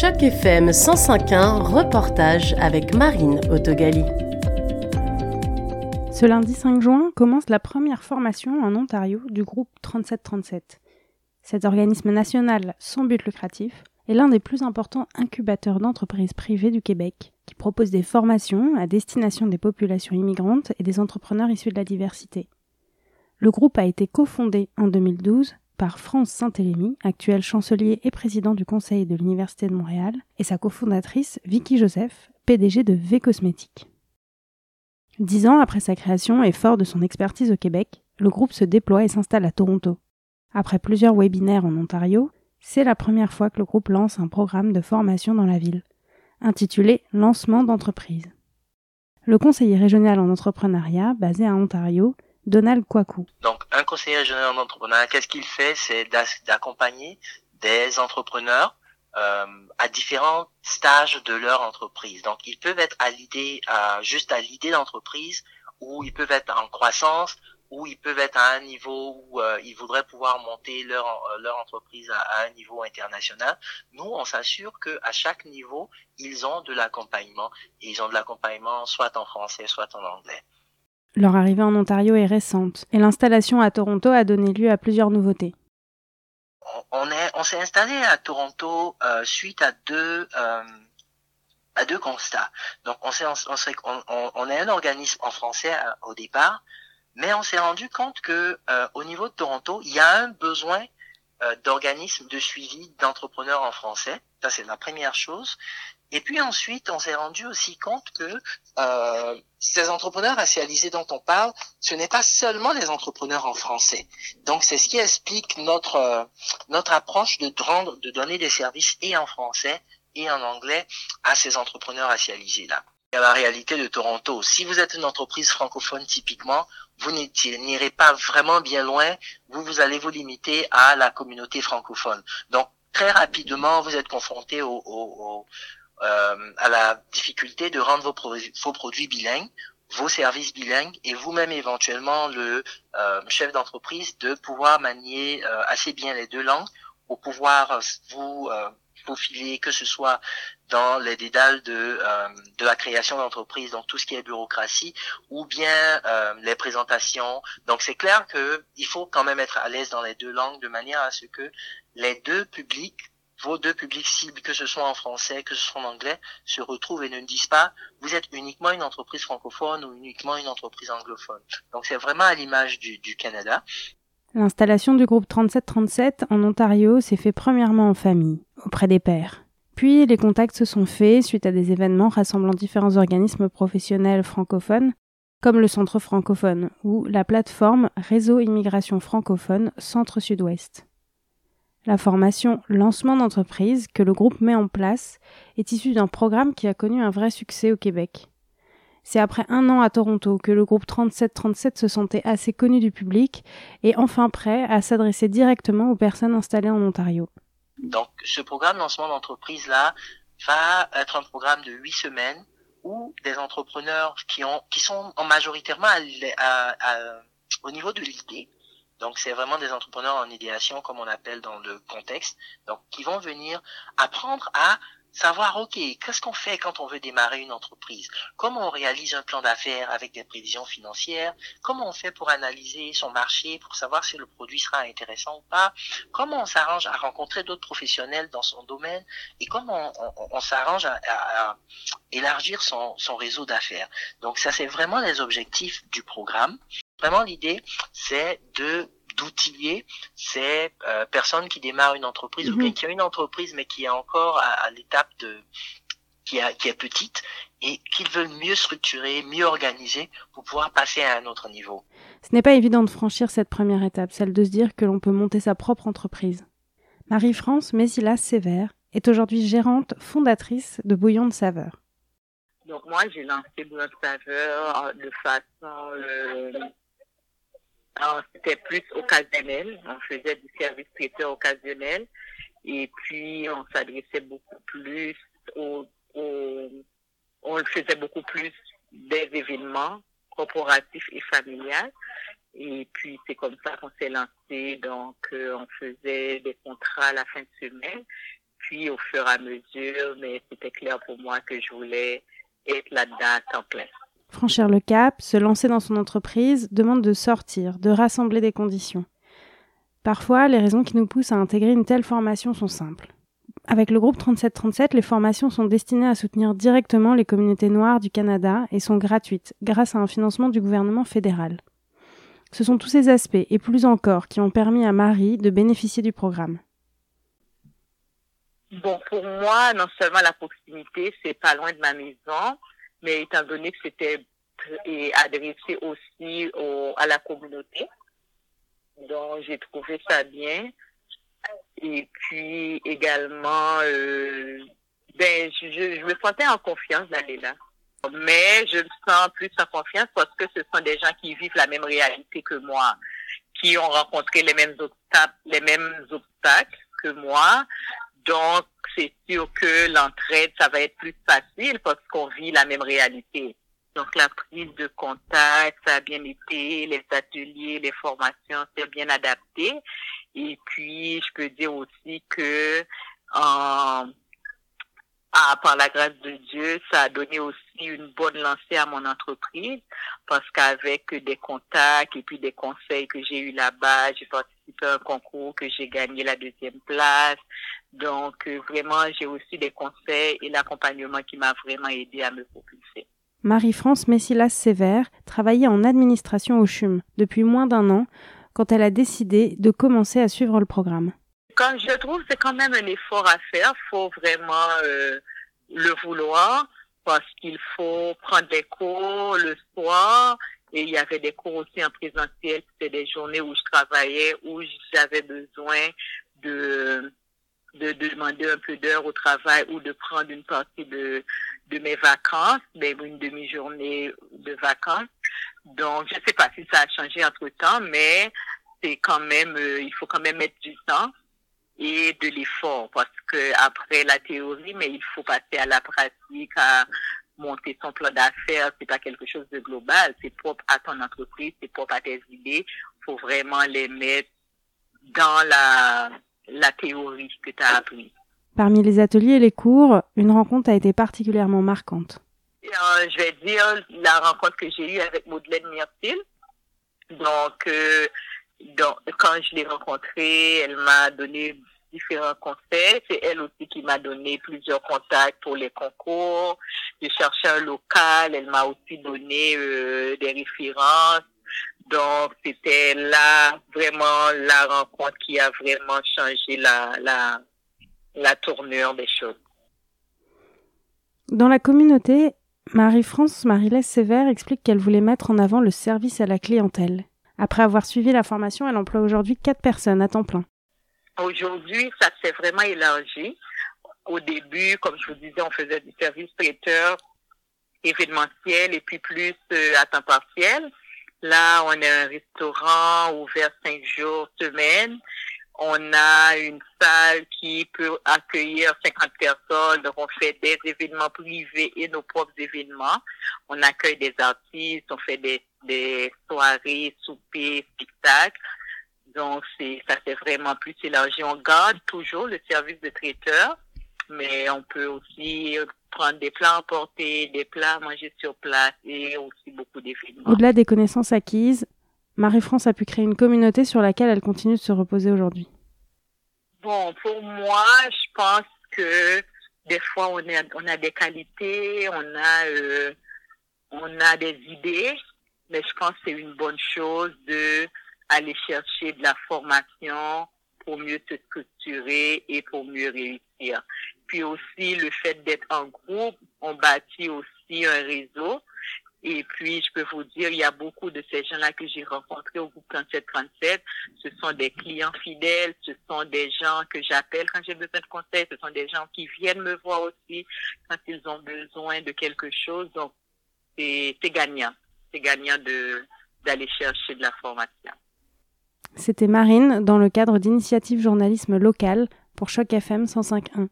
Choc FM 105.1, reportage avec Marine Autogali. Ce lundi 5 juin commence la première formation en Ontario du groupe 3737. Cet organisme national sans but lucratif est l'un des plus importants incubateurs d'entreprises privées du Québec, qui propose des formations à destination des populations immigrantes et des entrepreneurs issus de la diversité. Le groupe a été cofondé en 2012 par France Saint-Élémy, actuel chancelier et président du conseil de l'Université de Montréal, et sa cofondatrice Vicky Joseph, PDG de V Cosmétiques. Dix ans après sa création et fort de son expertise au Québec, le groupe se déploie et s'installe à Toronto. Après plusieurs webinaires en Ontario, c'est la première fois que le groupe lance un programme de formation dans la ville, intitulé Lancement d'entreprise. Le conseiller régional en entrepreneuriat, basé à Ontario, Donald Kwaku. Conseiller régional en qu'est-ce qu'il fait? C'est d'accompagner des entrepreneurs euh, à différents stages de leur entreprise. Donc, ils peuvent être à l'idée, juste à l'idée d'entreprise, ou ils peuvent être en croissance, ou ils peuvent être à un niveau où euh, ils voudraient pouvoir monter leur leur entreprise à, un niveau international. Nous, on s'assure que à chaque niveau, ils ont de l'accompagnement. Ils ont de l'accompagnement soit en français, soit en anglais. Leur arrivée en Ontario est récente et l'installation à Toronto a donné lieu à plusieurs nouveautés. On est on s'est installé à Toronto euh, suite à deux à deux constats. Donc on s'est on, on, on, est un organisme en français au départ mais on s'est rendu compte que euh, au niveau de Toronto, il y a un besoin euh, d'organismes de suivi d'entrepreneurs en français. Ça, c'est la première chose. Et puis ensuite, on s'est rendu aussi compte que euh, ces entrepreneurs racialisés dont on parle, ce n'est pas seulement les entrepreneurs en français. Donc, c'est ce qui explique notre euh, notre approche de rendre, de donner des services et en français et en anglais à ces entrepreneurs racialisés là. Il y a la réalité de Toronto. Si vous êtes une entreprise francophone typiquement, vous n'irez pas vraiment bien loin, vous, vous allez vous limiter à la communauté francophone. Donc, très rapidement, vous êtes confronté au, au, euh, à la difficulté de rendre vos, produits bilingues vos services bilingues et vous-même éventuellement le euh, chef d'entreprise de pouvoir manier euh, assez bien les deux langues pour pouvoir vous faufiler, que ce soit dans les dédales de, euh, de la création d'entreprise, donc tout ce qui est bureaucratie, ou bien euh, les présentations. Donc c'est clair que il faut quand même être à l'aise dans les deux langues de manière à ce que les deux publics vos deux publics cibles, que ce soit en français, que ce soit en anglais, se retrouvent et ne disent pas vous êtes uniquement une entreprise francophone ou uniquement une entreprise anglophone. Donc c'est vraiment à l'image du, du Canada. L'installation du groupe 3737 en Ontario s'est fait premièrement en famille, auprès des pairs. Puis les contacts se sont faits suite à des événements rassemblant différents organismes professionnels francophones, comme le Centre francophone ou la plateforme Réseau Immigration francophone Centre-Sud-Ouest. La formation Lancement d'entreprise que le groupe met en place est issue d'un programme qui a connu un vrai succès au Québec. C'est après un an à Toronto que le groupe 3737 se sentait assez connu du public et enfin prêt à s'adresser directement aux personnes installées en Ontario. Donc, ce programme lancement d'entreprise là va être un programme de huit semaines où des entrepreneurs qui ont qui sont en majoritairement au niveau de l'idée. Donc, c'est vraiment des entrepreneurs en idéation, comme on appelle dans le contexte. Donc, qui vont venir apprendre à savoir, OK, qu'est-ce qu'on fait quand on veut démarrer une entreprise? Comment on réalise un plan d'affaires avec des prévisions financières? Comment on fait pour analyser son marché, pour savoir si le produit sera intéressant ou pas? Comment on s'arrange à rencontrer d'autres professionnels dans son domaine? Et comment on, s'arrange à, élargir son réseau d'affaires? Donc, ça, c'est vraiment les objectifs du programme. Vraiment, l'idée, c'est de d'outiller ces euh, personnes qui démarrent une entreprise ou bien mhm. qui ont une entreprise mais qui est encore à, l'étape de qui, a, qui est petite et qu'ils veulent mieux structurer, mieux organiser pour pouvoir passer à un autre niveau. Ce n'est pas évident de franchir cette première étape, celle de se dire que l'on peut monter sa propre entreprise. Marie-France Mésilas Sévère est aujourd'hui gérante fondatrice de Bouillon de Saveur. Donc moi, j'ai lancé Bouillon de Saveur de façon euh, c'était plus occasionnel. On faisait du service traiteur occasionnel. Et puis, on s'adressait beaucoup plus au, on faisait beaucoup plus des événements corporatifs et familiales. Et puis, c'est comme ça qu'on s'est lancé. Donc, euh, on faisait des contrats à la fin de semaine. puis, au fur et à mesure, mais c'était clair pour moi que je voulais être là-dedans temps plein. Franchir le cap, se lancer dans son entreprise, demande de sortir, de rassembler des conditions. Parfois, les raisons qui nous poussent à intégrer une telle formation sont simples. Avec le groupe 3737, les formations sont destinées à soutenir directement les communautés noires du Canada et sont gratuites grâce à un financement du gouvernement fédéral. Ce sont tous ces aspects et plus encore qui ont permis à Marie de bénéficier du programme. Bon, pour moi, non seulement la proximité, c'est pas loin de ma maison, mais étant donné que c'était adressé aussi à la communauté, donc j'ai trouvé ça bien. Et puis également, euh, ben, je, me sentais en confiance d'aller là. Mais je me sens plus en confiance parce que ce sont des gens qui vivent la même réalité que moi, qui ont rencontré les mêmes obstacles, les mêmes obstacles que moi. Donc, c'est sûr que l'entraide, ça va être plus facile parce qu'on vit la même réalité. Donc, la prise de contact, ça a bien été, les ateliers, les formations, c'est bien adapté. Et puis, je peux dire aussi que, en, ah, par la grâce de Dieu, ça a donné aussi une bonne lancée à mon entreprise parce qu'avec des contacts et puis des conseils que j'ai eu là-bas, j'ai participé à un concours que j'ai gagné la deuxième place. Donc, euh, vraiment, j'ai aussi des conseils et l'accompagnement qui m'a vraiment aidé à me propulser. Marie-France Messilas Sévère travaillait en administration au CHUM depuis moins d'un an quand elle a décidé de commencer à suivre le programme. Quand je trouve c'est quand même un effort à faire, faut vraiment euh, le vouloir parce qu'il faut prendre des cours le soir et il y avait des cours aussi en présentiel, c'était des journées où je travaillais, où j'avais besoin de de demander un peu d'heures au travail ou de prendre une partie de, de mes vacances, ben, une demi-journée de vacances. Donc, je ne sais pas si ça a changé entre temps, mais c'est quand même, euh, il faut quand même mettre du temps et de l'effort parce que après la théorie, mais il faut passer à la pratique, à monter son plan d'affaires. C'est pas quelque chose de global. C'est propre à ton entreprise, c'est propre à tes idées. Faut vraiment les mettre dans la la théorie que tu as appris. Parmi les ateliers et les cours, une rencontre a été particulièrement marquante. Euh, je vais dire la rencontre que j'ai eue avec Madeleine Myrtil. Donc, euh, donc, quand je l'ai rencontrée, elle m'a donné différents conseils. C'est elle aussi qui m'a donné plusieurs contacts pour les concours. J'ai cherché un local. Elle m'a aussi donné euh, des références. Donc, c'était là vraiment la rencontre qui a vraiment changé la, la, la tournure des choses. Dans la communauté, Marie-France Marilès Sévère explique qu'elle voulait mettre en avant le service à la clientèle. Après avoir suivi la formation, elle emploie aujourd'hui quatre personnes à temps plein. Aujourd'hui, ça s'est vraiment élargi. Au début, comme je vous disais, on faisait du service traiteur événementiel et puis plus euh, à temps partiel. Là, on a un restaurant ouvert cinq jours semaine. On a une salle qui peut accueillir 50 personnes. Donc, on fait des événements privés et nos propres événements. On accueille des artistes, on fait des, des soirées, soupers, spectacles. Donc, c'est, ça c'est vraiment plus élargi. On garde toujours le service de traiteur, mais on peut aussi prendre des plats emportés, des plats manger sur place et aussi beaucoup d'événements. Au-delà des connaissances acquises, Marie-France a pu créer une communauté sur laquelle elle continue de se reposer aujourd'hui. Bon, pour moi, je pense que des fois on, on a des qualités, on a, euh, on a des idées, mais je pense que c'est une bonne chose de aller chercher de la formation pour mieux se structurer et pour mieux réussir. Puis aussi, le fait d'être en groupe, on bâtit aussi un réseau. Et puis, je peux vous dire, il y a beaucoup de ces gens-là que j'ai rencontrés au groupe 3737. Ce sont des clients fidèles, ce sont des gens que j'appelle quand j'ai besoin de conseils, ce sont des gens qui viennent me voir aussi quand ils ont besoin de quelque chose. Donc, c'est gagnant. C'est gagnant de d'aller chercher de la formation. C'était Marine dans le cadre d'initiative journalisme local pour Choc FM 105.1.